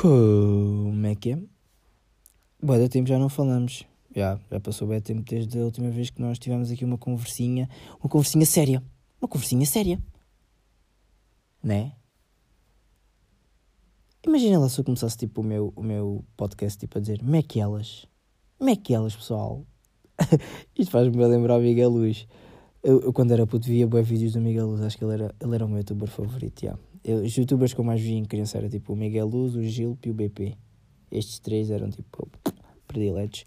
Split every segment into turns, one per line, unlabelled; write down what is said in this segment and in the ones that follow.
Como é que é? Boa da tempo já não falamos. Já, já passou bem tempo desde a última vez que nós tivemos aqui uma conversinha. Uma conversinha séria. Uma conversinha séria. Né? Imagina lá se eu começasse tipo o meu, o meu podcast tipo a dizer como é que elas? Como é que elas, pessoal? Isto faz-me lembrar o Miguel Luz. Eu, eu, quando era puto via bons vídeos do Miguel Luz, acho que ele era, ele era o meu youtuber favorito, yeah. Eu, os youtubers que eu mais via em criança era tipo o Miguel Luz, o Gil e o BP. Estes três eram tipo prediletos.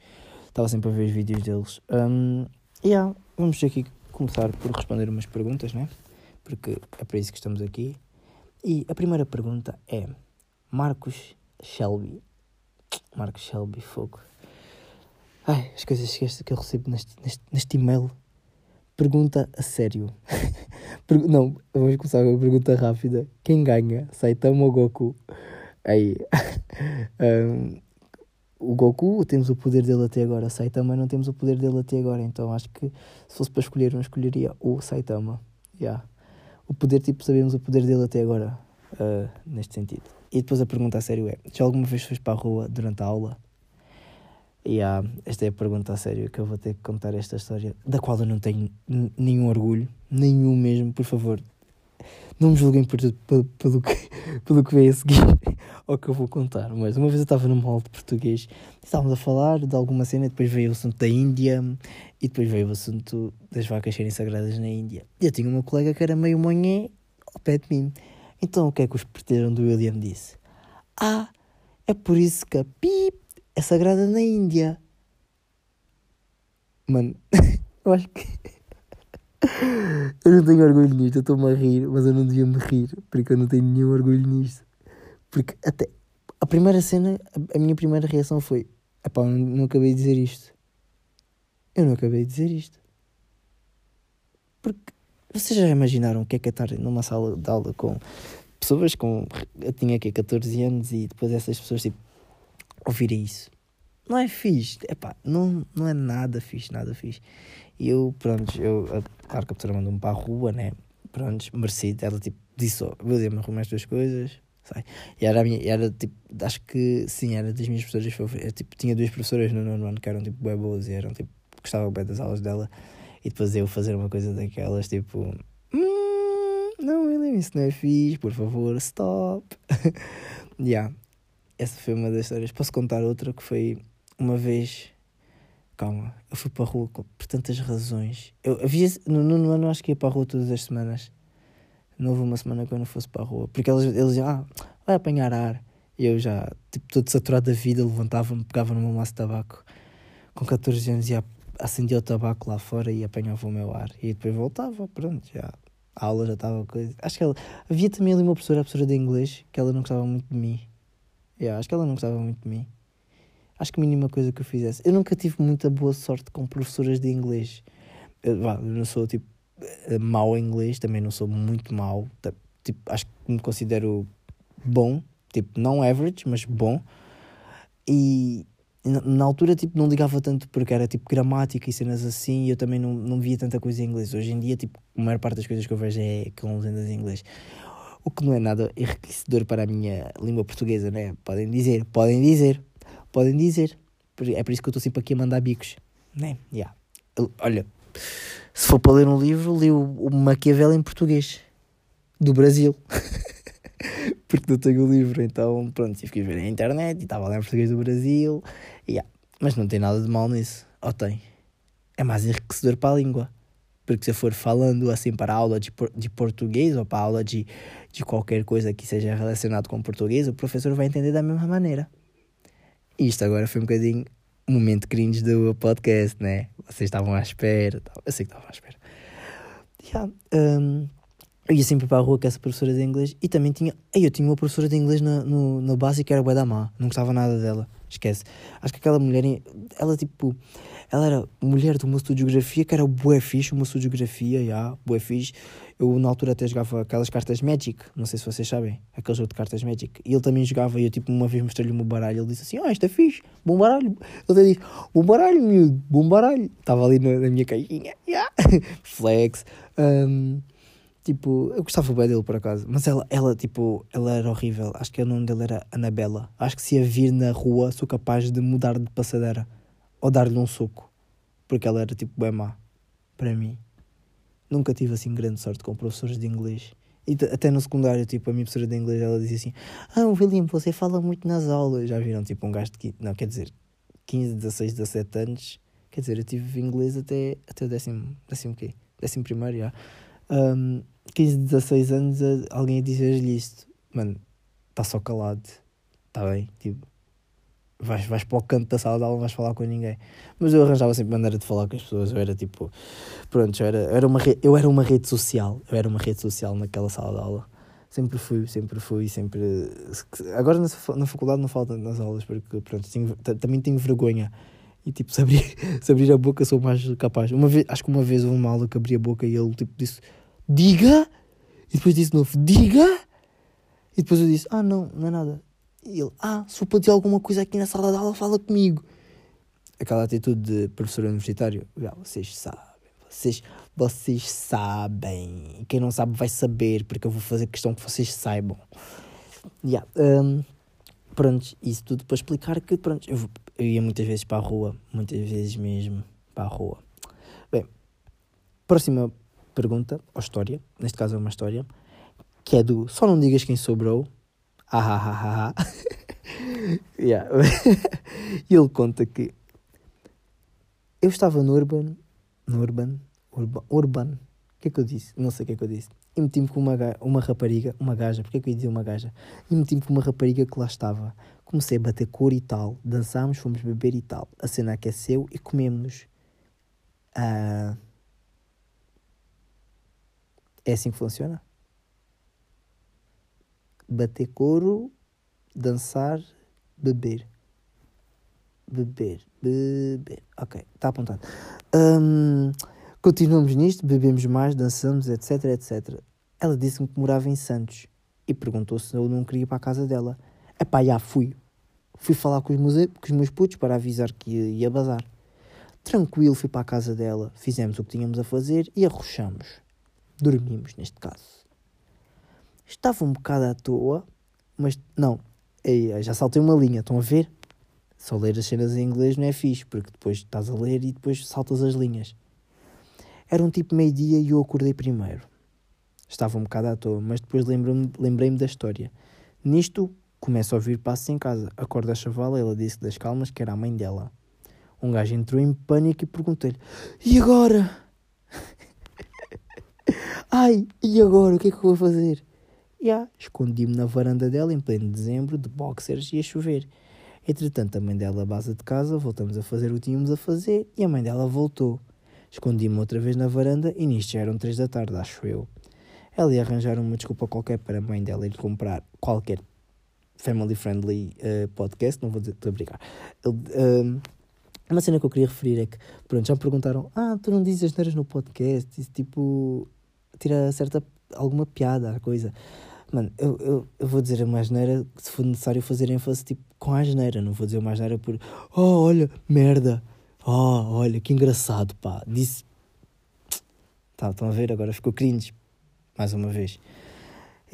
Estava sempre a ver os vídeos deles. Um, yeah, vamos aqui começar por responder umas perguntas, né? Porque é para isso que estamos aqui. E a primeira pergunta é Marcos Shelby. Marcos Shelby, fogo. Ai, as coisas que eu recebo neste, neste, neste e-mail Pergunta a sério. Não, vamos começar com uma pergunta rápida. Quem ganha? Saitama ou Goku? Aí. um, o Goku, temos o poder dele até agora. Saitama não temos o poder dele até agora. Então acho que se fosse para escolher, eu escolheria o Saitama. Yeah. O poder, tipo, sabemos o poder dele até agora. Uh, neste sentido. E depois a pergunta a sério é: já alguma vez foste para a rua durante a aula? E yeah, esta é a pergunta a sério que eu vou ter que contar esta história, da qual eu não tenho nenhum orgulho, nenhum mesmo, por favor. Não me julguem por, pelo, pelo, que, pelo que veio a seguir ao que eu vou contar. Mas uma vez eu estava numa aula de português, estávamos a falar de alguma cena, depois veio o assunto da Índia, e depois veio o assunto das vacas serem sagradas na Índia. E eu tinha uma colega que era meio manhã ao pé de mim. Então o que é que os perteram do William disse? Ah, é por isso que a pip é sagrada na Índia. Mano, eu acho que. eu não tenho orgulho nisto, eu estou-me a rir, mas eu não devia me rir, porque eu não tenho nenhum orgulho nisto. Porque até. A primeira cena, a minha primeira reação foi: epá, não, não acabei de dizer isto. Eu não acabei de dizer isto. Porque vocês já imaginaram o que é que é estar numa sala de aula com pessoas com. Eu tinha aqui 14 anos e depois essas pessoas tipo ouvirem isso. Não é fixe, epá, não, não é nada fixe, nada fixe. E eu, pronto, eu, a, claro que a professora mandou-me para a rua, né? Pronto, merecido. Ela tipo disse: oh, William, arruma as duas coisas. Sai. E era, a minha, era tipo, acho que sim, era das minhas professoras favoritas. Tipo, tinha duas professoras no nono ano que eram tipo boas e eram tipo, gostava bem das aulas dela. E depois eu fazer uma coisa daquelas, tipo, hum, não, William, isso não é fixe, por favor, stop. yeah essa foi uma das histórias. Posso contar outra que foi uma vez. Calma, eu fui para a rua por tantas razões. Eu havia. No nono ano acho que ia para a rua todas as semanas. Não houve uma semana que eu não fosse para a rua. Porque eles, eles diziam, ah, vai apanhar ar. E eu já, tipo, todo saturado da vida, levantava-me, pegava no meu maço de tabaco. Com 14 anos ia acendia o tabaco lá fora e apanhava o meu ar. E depois voltava, pronto, já. A aula já estava coisa. Acho que ela. Havia também ali uma professora, a professora de inglês, que ela não gostava muito de mim. Yeah, acho que ela não gostava muito de mim. Acho que a mínima coisa que eu fizesse. Eu nunca tive muita boa sorte com professoras de inglês. Eu, eu não sou tipo eh, mau em inglês, também não sou muito mau. Tipo, acho que me considero bom, tipo, não average, mas bom. E na, altura tipo, não ligava tanto porque era tipo gramática e cenas assim, e eu também não, não via tanta coisa em inglês. Hoje em dia, tipo, a maior parte das coisas que eu vejo é com legendas em inglês o que não é nada enriquecedor para a minha língua portuguesa, né? Podem dizer, podem dizer, podem dizer. É por isso que eu estou sempre aqui a mandar bicos, né? Yeah. Olha, se for para ler um livro, li o, o Maquiavel em português, do Brasil. Porque não tenho o livro, então pronto, tive que ver na internet e estava lá em português do Brasil. Yeah. Mas não tem nada de mal nisso, ou tem? É mais enriquecedor para a língua. Porque se eu for falando assim para aula de, de português ou para aula de, de qualquer coisa que seja relacionado com português, o professor vai entender da mesma maneira. Isto agora foi um bocadinho um momento cringe do podcast, né? Vocês estavam à espera. Eu sei que estavam à espera. Yeah, um, eu ia sempre para a rua com essa professora de inglês e também tinha. Eu tinha uma professora de inglês no, no, no básico que era bué da má, não gostava nada dela. Esquece. Acho que aquela mulher, ela tipo. Ela era mulher de uma de geografia que era bué fixe, uma de geografia, já, yeah, bué fixe. Eu na altura até jogava aquelas cartas Magic, não sei se vocês sabem, aquele jogo de cartas Magic. E ele também jogava e eu tipo uma vez mostrei-lhe meu baralho. Ele disse assim: Ah, isto é fixe, bom baralho. Ele até disse: Bom baralho, miúdo, bom baralho. Estava ali na, na minha caixinha, yeah. flex. Um, Tipo, eu gostava bem dele por acaso, mas ela, ela, tipo, ela era horrível. Acho que o nome dele era Anabela. Acho que se a vir na rua sou capaz de mudar de passadeira ou dar-lhe um soco, porque ela era tipo bem má para mim. Nunca tive assim grande sorte com professores de inglês. E até no secundário, tipo, a minha professora de inglês ela dizia assim: Ah, William, você fala muito nas aulas. Já viram, tipo, um gajo de 15, não, quer dizer, 15, 16, 17 anos. Quer dizer, eu tive inglês até, até o décimo, décimo quê? Décimo primeiro, já. Um, 15, 16 anos, alguém a dizer-lhe isto. Mano, está só calado. Está bem? Tipo, vais, vais para o canto da sala de aula, não vais falar com ninguém. Mas eu arranjava sempre maneira de falar com as pessoas. Eu era tipo, pronto, eu era, era uma, re... eu era uma rede social. Eu era uma rede social naquela sala de aula. Sempre fui, sempre fui, sempre. Agora na, na faculdade não falta nas aulas, porque pronto, tenho, também tenho vergonha. E tipo, se abrir, se abrir a boca sou mais capaz. Uma vez, acho que uma vez houve uma aula que abri a boca e ele tipo disse diga, e depois disse de novo, diga, e depois eu disse, ah não, não é nada. E ele, ah, se para dizer alguma coisa aqui na sala de aula, fala comigo. Aquela atitude de professor universitário, já, vocês sabem, vocês, vocês sabem. Quem não sabe vai saber, porque eu vou fazer questão que vocês saibam. Yeah, um, pronto, isso tudo para explicar que, pronto, eu, eu ia muitas vezes para a rua, muitas vezes mesmo para a rua. Bem, próxima pergunta, ou história, neste caso é uma história, que é do Só não digas quem sobrou. Ah, ah, ah, ah. yeah. e ele conta que eu estava no Urban, no Urban, Urban, Urban, o que é que eu disse? Não sei o que é que eu disse. E meti-me com uma, uma rapariga, uma gaja, porque é que eu ia dizer uma gaja? E meti-me com uma rapariga que lá estava. Comecei a bater cor e tal, dançámos, fomos beber e tal. A cena aqueceu e comemos. Uh, é assim que funciona? Bater couro, dançar, beber. Beber, beber. Ok, está apontado. Um, continuamos nisto, bebemos mais, dançamos, etc, etc. Ela disse-me que morava em Santos e perguntou se eu não queria ir para a casa dela. Epá, já fui. Fui falar com os, meus, com os meus putos para avisar que ia, ia bazar. Tranquilo, fui para a casa dela, fizemos o que tínhamos a fazer e arrochamos dormimos, neste caso. Estava um bocado à toa, mas não, ei, já saltei uma linha, estão a ver? Só ler as cenas em inglês não é fixe, porque depois estás a ler e depois saltas as linhas. Era um tipo meio-dia e eu acordei primeiro. Estava um bocado à toa, mas depois lembrei-me lembrei da história. Nisto, começo a ouvir passos em casa. Acordo a chavala, ela disse das calmas que era a mãe dela. Um gajo entrou em pânico e perguntei-lhe: E agora? Ai, e agora? O que é que eu vou fazer? Yeah, escondi-me na varanda dela em pleno dezembro, de boxers e a chover. Entretanto, a mãe dela base de casa, voltamos a fazer o que tínhamos a fazer e a mãe dela voltou. Escondi-me outra vez na varanda e nisto já eram três da tarde, acho eu. Ela ia arranjar uma desculpa qualquer para a mãe dela ir comprar qualquer family friendly uh, podcast, não vou dizer, estou a brincar. Uh, uma cena que eu queria referir é que, pronto, já me perguntaram: Ah, tu não dizes as neiras no podcast? Isso tipo, tira certa, alguma piada à coisa. Mano, eu, eu, eu vou dizer a mais neira se for necessário fazer ênfase tipo com a asneira, não vou dizer mais neira por oh, olha, merda, oh, olha, que engraçado, pá, disse. Tá, estão a ver? Agora ficou cringe, mais uma vez.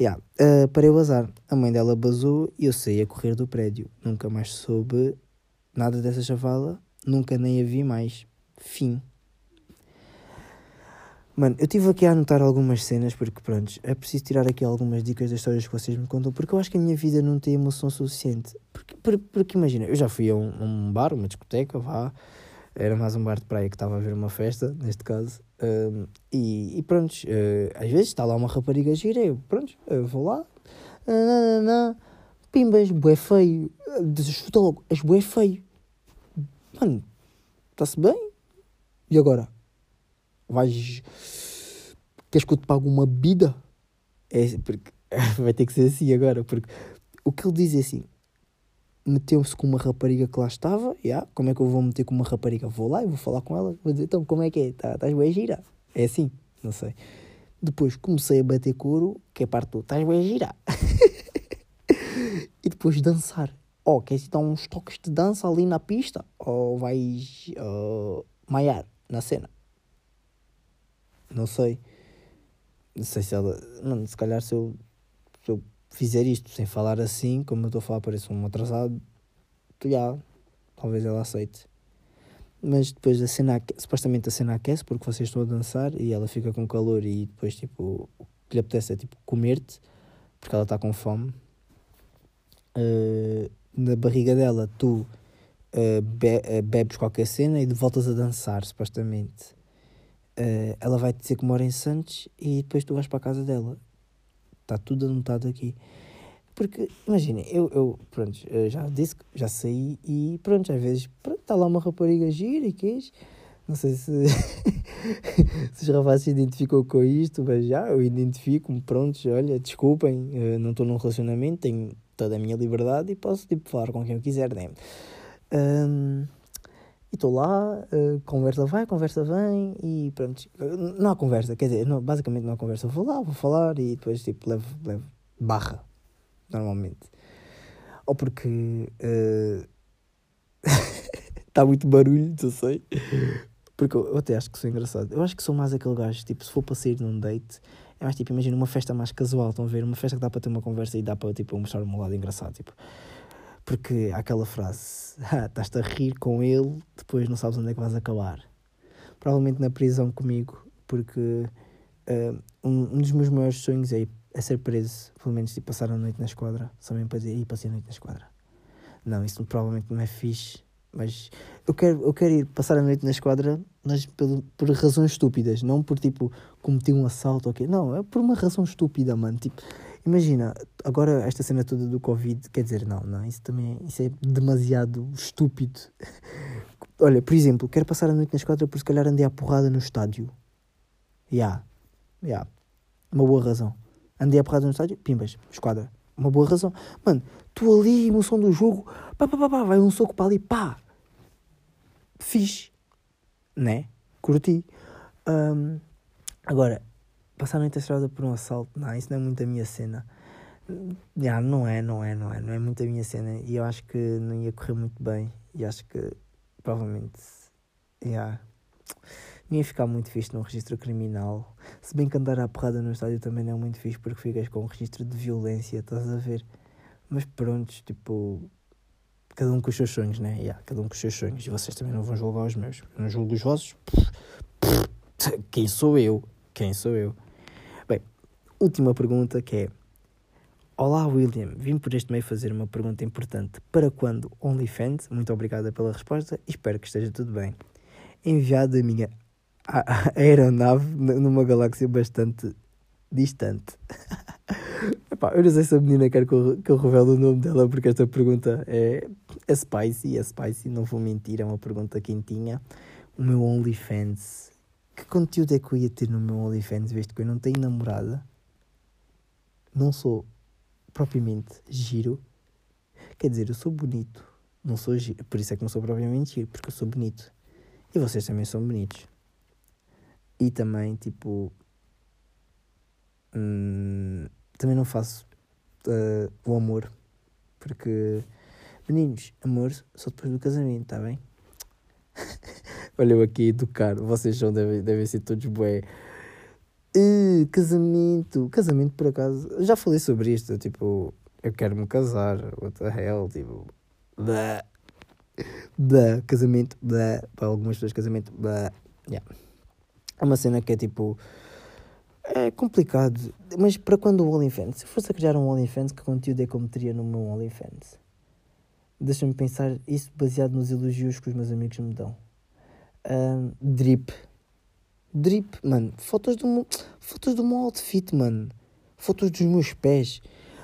Yeah. Uh, parei o bazar. A mãe dela basou e eu saí a correr do prédio. Nunca mais soube nada dessa chavala nunca nem a vi mais. Fim. Mano, eu estive aqui a anotar algumas cenas porque, pronto, é preciso tirar aqui algumas dicas das histórias que vocês me contam porque eu acho que a minha vida não tem emoção suficiente. Porque, porque, porque imagina, eu já fui a um, um, bar, uma discoteca, vá, era mais um bar de praia que estava a ver uma festa, neste caso, um, e, e pronto, uh, às vezes está lá uma rapariga gira, eu, pronto, eu vou lá, nananana, pimbas, bué feio, chuta logo, és bué feio. Mano, está-se bem? E agora? Vais. Queres que eu te pague uma bebida? É, porque vai ter que ser assim agora, porque o que ele diz é assim: meteu-se com uma rapariga que lá estava, yeah, como é que eu vou meter com uma rapariga? Vou lá e vou falar com ela, vou dizer, então como é que é? Tá, estás bem gira? É assim, não sei. Depois comecei a bater couro, que é parte do estás bem gira. e depois dançar oh, queres dar uns toques de dança ali na pista? Ou vais uh, maiar na cena? Não sei. Não sei se ela. Mano, se calhar se eu, se eu fizer isto sem falar assim, como eu estou a falar, parece um atrasado, já, talvez ela aceite. Mas depois a cena, supostamente a cena aquece porque vocês estão a dançar e ela fica com calor e depois tipo o que lhe apetece é tipo comer-te porque ela está com fome. Uh, na barriga dela tu uh, be uh, bebes qualquer cena e voltas a dançar, supostamente. Ela vai te dizer que mora em Santos e depois tu vais para a casa dela. Está tudo anotado aqui. Porque, imagina, eu, eu, pronto, eu já disse que já saí e, pronto, às vezes, está lá uma rapariga gira e queijo. Não sei se, se os rapazes se identificam com isto, mas já, eu identifico-me, pronto, olha, desculpem, não estou num relacionamento, tenho toda a minha liberdade e posso, tipo, falar com quem eu quiser, né? Um, e estou lá, uh, conversa vai, conversa vem e pronto. Não há conversa, quer dizer, não, basicamente não há conversa. Vou lá, vou falar e depois tipo levo, levo barra normalmente. Ou porque está uh, muito barulho, não sei. Porque eu, eu, até acho que sou engraçado. Eu acho que sou mais aquele gajo, tipo, se for para sair num date, é mais tipo, imagina uma festa mais casual, estão a ver? Uma festa que dá para ter uma conversa e dá para, tipo, mostrar um lado engraçado, tipo. Porque há aquela frase, ah, estás-te a rir com ele, depois não sabes onde é que vais acabar. Provavelmente na prisão comigo, porque uh, um, um dos meus maiores sonhos é é ser preso, pelo menos de passar a noite na esquadra, só mesmo para dizer, e passei a noite na esquadra. Não, isso provavelmente não é fixe, mas eu quero, eu quero ir passar a noite na esquadra, mas por, por razões estúpidas, não por tipo cometer um assalto ou okay? quê, não, é por uma razão estúpida, mano. Tipo, imagina, agora esta cena toda do Covid, quer dizer, não, não, isso também isso é demasiado estúpido. Olha, por exemplo, quero passar a noite na esquadra por se calhar andei à porrada no estádio. Ya, yeah. ya, yeah. uma boa razão andei a porrada no estádio, pimbas, esquadra. Uma boa razão. Mano, tu ali, emoção do jogo, pá, pá, pá, pá, vai um soco para ali, pá. Fiz. Né? Curti. Um, agora, passar a noite estrada por um assalto, não, isso não é muito a minha cena. Já, não é, não é, não é, não é muito a minha cena. E eu acho que não ia correr muito bem. E acho que provavelmente, já. Nem ia ficar muito fixe no registro criminal. Se bem que andar à porrada no estádio também não é muito fixe porque ficas com um registro de violência, estás a ver? Mas pronto, tipo. Cada um com os seus sonhos, né? Yeah, cada um com os seus sonhos. E vocês também não vão julgar os meus. Eu não julgo os vossos. Quem sou eu? Quem sou eu? Última pergunta que é. Olá William, vim por este meio fazer uma pergunta importante. Para quando OnlyFans? Muito obrigada pela resposta espero que esteja tudo bem. Enviado a minha aeronave numa galáxia bastante distante. Epá, eu não sei se a menina quer que eu, que eu revele o nome dela, porque esta pergunta é, é spicy, é spicy, não vou mentir, é uma pergunta quentinha. O meu OnlyFans. Que conteúdo é que eu ia ter no meu OnlyFans, visto que eu não tenho namorada? Não sou propriamente giro. Quer dizer, eu sou bonito. Não sou giro. Por isso é que não sou propriamente giro, porque eu sou bonito. E vocês também são bonitos. E também, tipo. Hum, também não faço uh, o amor. Porque. Meninos, amor só depois do casamento, tá bem? Olha eu aqui educar. Vocês são, devem, devem ser todos bué. Uh, casamento. Casamento, por acaso. Já falei sobre isto. Tipo, eu quero me casar. What the hell? Tipo. Blá. Blá. Casamento. Blá. Para algumas pessoas, casamento. Blá. Yeah. É uma cena que é tipo. É complicado. Mas para quando o OnlyFans? Se eu fosse a criar um OnlyFans, que conteúdo é que eu meteria no meu OnlyFans? Deixa-me pensar isso baseado nos elogios que os meus amigos me dão. Um, drip. Drip, mano. Fotos do meu, fotos do meu outfit, mano. Fotos dos meus pés.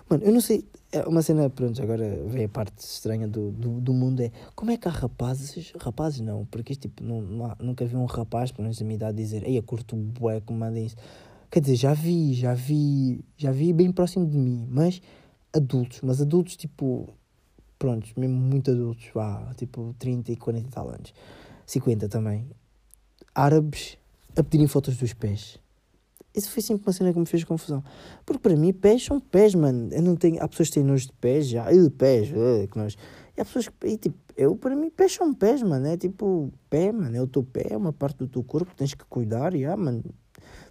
Mano, eu não sei. É uma cena, pronto, agora vem a parte estranha do, do, do, mundo é como é que há rapazes, rapazes não, porque isto, tipo, não, não há, nunca vi um rapaz, pelo menos da minha idade, dizer, ei, eu curto bué, como mandem isso. Quer dizer, já vi, já vi, já vi bem próximo de mim, mas adultos, mas adultos tipo, pronto, mesmo muito adultos, vá, tipo 30 e 40 e tal anos, 50 também, árabes a pedirem fotos dos pés. Isso foi sempre uma cena que me fez confusão. Porque para mim, pés são pés, mano. Eu não tenho... Há pessoas que têm nojo de pés, já. Eu, pés, uh, que nós. E há pessoas que. E, tipo, eu, para mim, pés são pés, mano. É tipo, pé, mano. É o teu pé, é uma parte do teu corpo que tens que cuidar, já, mano.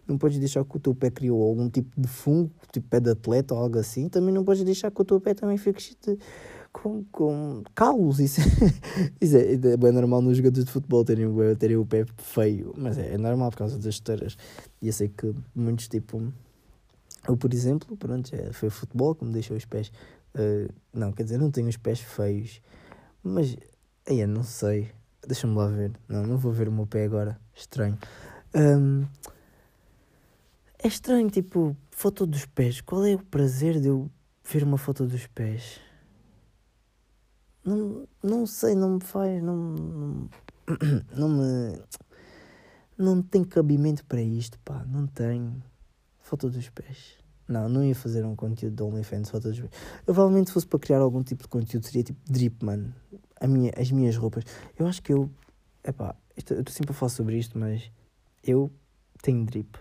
não podes deixar que o teu pé criou algum tipo de fungo, tipo pé de atleta ou algo assim, também não podes deixar que o teu pé também fique de, com, com calos. Isso, isso é, é normal nos jogadores de futebol terem, terem o pé feio, mas é, é normal por causa das esteiras. E eu sei que muitos, tipo, eu, por exemplo, pronto, é, foi futebol que me deixou os pés. Uh, não, quer dizer, não tenho os pés feios, mas aí não sei. Deixa-me lá ver. Não, não vou ver o meu pé agora. Estranho. Um, é estranho, tipo, foto dos pés. Qual é o prazer de eu ver uma foto dos pés? Não, não sei, não me faz. Não, não, não me. Não tem cabimento para isto, pá. Não tenho. Foto dos pés. Não, não ia fazer um conteúdo de OnlyFans foto dos pés. Eu, provavelmente, se fosse para criar algum tipo de conteúdo, seria tipo drip, mano. A minha, as minhas roupas. Eu acho que eu. Epá, isto, eu estou sempre a falar sobre isto, mas eu tenho drip.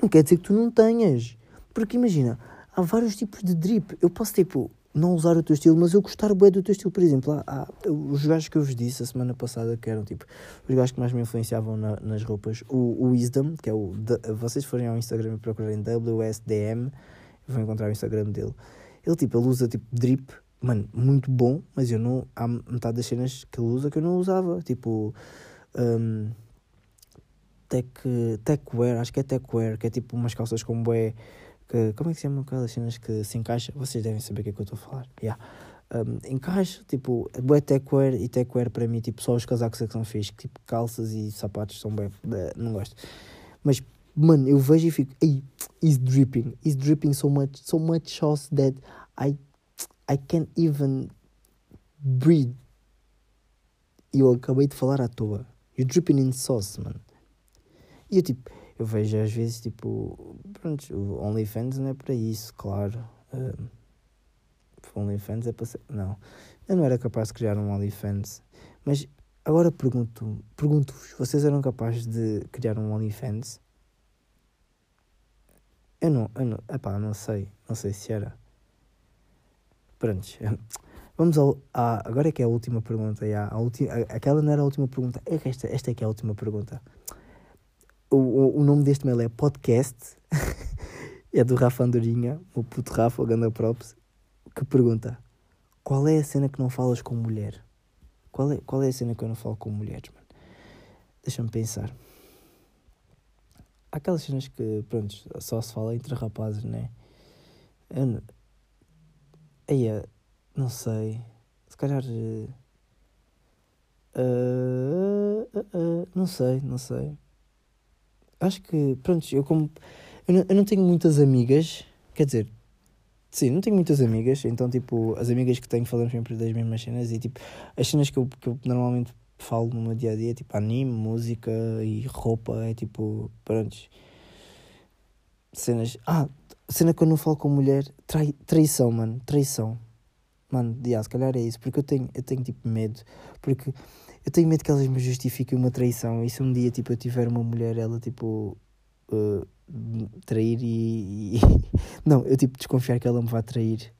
Não quer dizer que tu não tenhas. Porque imagina, há vários tipos de drip. Eu posso, tipo, não usar o teu estilo, mas eu gostar bem do teu estilo. Por exemplo, há, há, os gajos que eu vos disse a semana passada, que eram tipo os gajos que mais me influenciavam na, nas roupas, o, o Wisdom, que é o. De, vocês forem ao Instagram e procurarem WSDM, vão encontrar o Instagram dele. Ele tipo, ele usa tipo drip, mano, muito bom, mas eu não. Há metade das cenas que ele usa que eu não usava. Tipo. Um, tech, techwear, acho que é techwear, que é tipo umas calças com bué que, como é que se chama aquelas cenas que se encaixa? Vocês devem saber o que é que eu estou a falar. Yeah. Um, encaixa, tipo, é techwear e techwear para mim, tipo, só os casacos é que são fixos, tipo, calças e sapatos são bem, não gosto. Mas, mano, eu vejo e fico, ei, he's dripping, he's dripping so much, so much sauce that I, I can't even breathe. E eu acabei de falar à toa. You're dripping in sauce, mano. E eu, tipo, eu vejo às vezes tipo, pronto, o OnlyFans não é para isso, claro. Uh, OnlyFans é para ser. Não, eu não era capaz de criar um OnlyFans, mas agora pergunto, pergunto-vos, vocês eram capazes de criar um OnlyFans? Eu não, eu não, epá, não sei, não sei se era. Pronto, vamos ao, a, agora é que é a última pergunta, já, a ulti, aquela não era a última pergunta, é que esta, esta é que é a última pergunta o, o, nome deste mail é podcast. é do Rafa Andorinha, o puto Rafa, o Ganda Props, que pergunta: Qual é a cena que não falas com mulher? Qual é, qual é a cena que eu não falo com mulheres, mano? Deixa-me pensar. Há aquelas cenas que, pronto, só se fala entre rapazes, né? Eu não... Aí, não sei. Se calhar. Uh, uh, uh, não sei, não sei acho que, pronto, eu como. Eu não, eu não tenho muitas amigas, quer dizer, sim, não tenho muitas amigas, então, tipo, as amigas que tenho falamos sempre das mesmas cenas e, tipo, as cenas que eu, que eu normalmente falo no meu dia a dia, tipo, anime, música e roupa, é tipo, pronto. Cenas. Ah, cena que eu não falo com mulher, trai, traição, mano, traição. Mano, yeah, se calhar é isso, porque eu tenho, eu tenho tipo medo, porque eu tenho medo que elas me justifiquem uma traição. E se um dia tipo, eu tiver uma mulher, ela tipo. Uh, trair e, não, eu tipo desconfiar que ela me vai trair.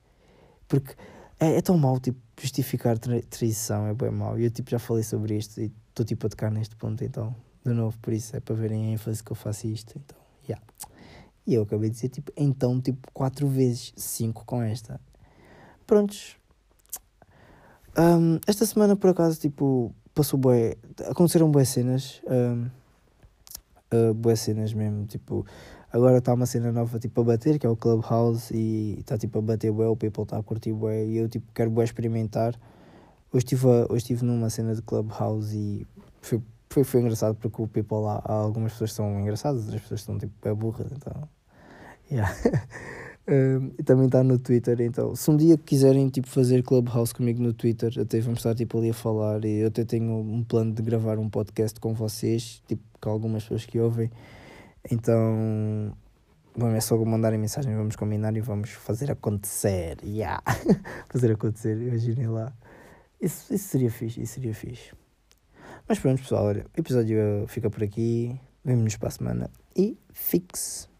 Porque é, é tão mau tipo justificar tra traição, é bem mau. E eu tipo já falei sobre isto e estou tipo a tocar neste ponto, então, de novo, por isso é para verem a ênfase que eu faço isto. Então, yeah. E eu acabei de dizer tipo, então, tipo, quatro vezes, cinco com esta. Prontos. Um, esta semana por acaso, tipo, passou bué, aconteceram boas cenas, um, uh, boas cenas mesmo, tipo, agora está uma cena nova tipo a bater, que é o Clubhouse, e está tipo a bater bué, o people está a curtir bué, e eu tipo quero bué experimentar. Hoje estive, hoje estive numa cena de Clubhouse e foi, foi, foi engraçado porque o people lá, algumas pessoas são engraçadas, outras pessoas são tipo é burras, então... Yeah. E também está no Twitter, então se um dia quiserem tipo, fazer Clubhouse comigo no Twitter, até vamos estar tipo, ali a falar e eu até tenho um plano de gravar um podcast com vocês, tipo, com algumas pessoas que ouvem. Então, bom, é só mandarem mensagem, vamos combinar e vamos fazer acontecer. Yeah. fazer acontecer, imaginem lá. Isso, isso seria fixe, isso seria fixe. Mas pronto, pessoal, olha, o episódio fica por aqui. Vemo-nos para a semana e fixe.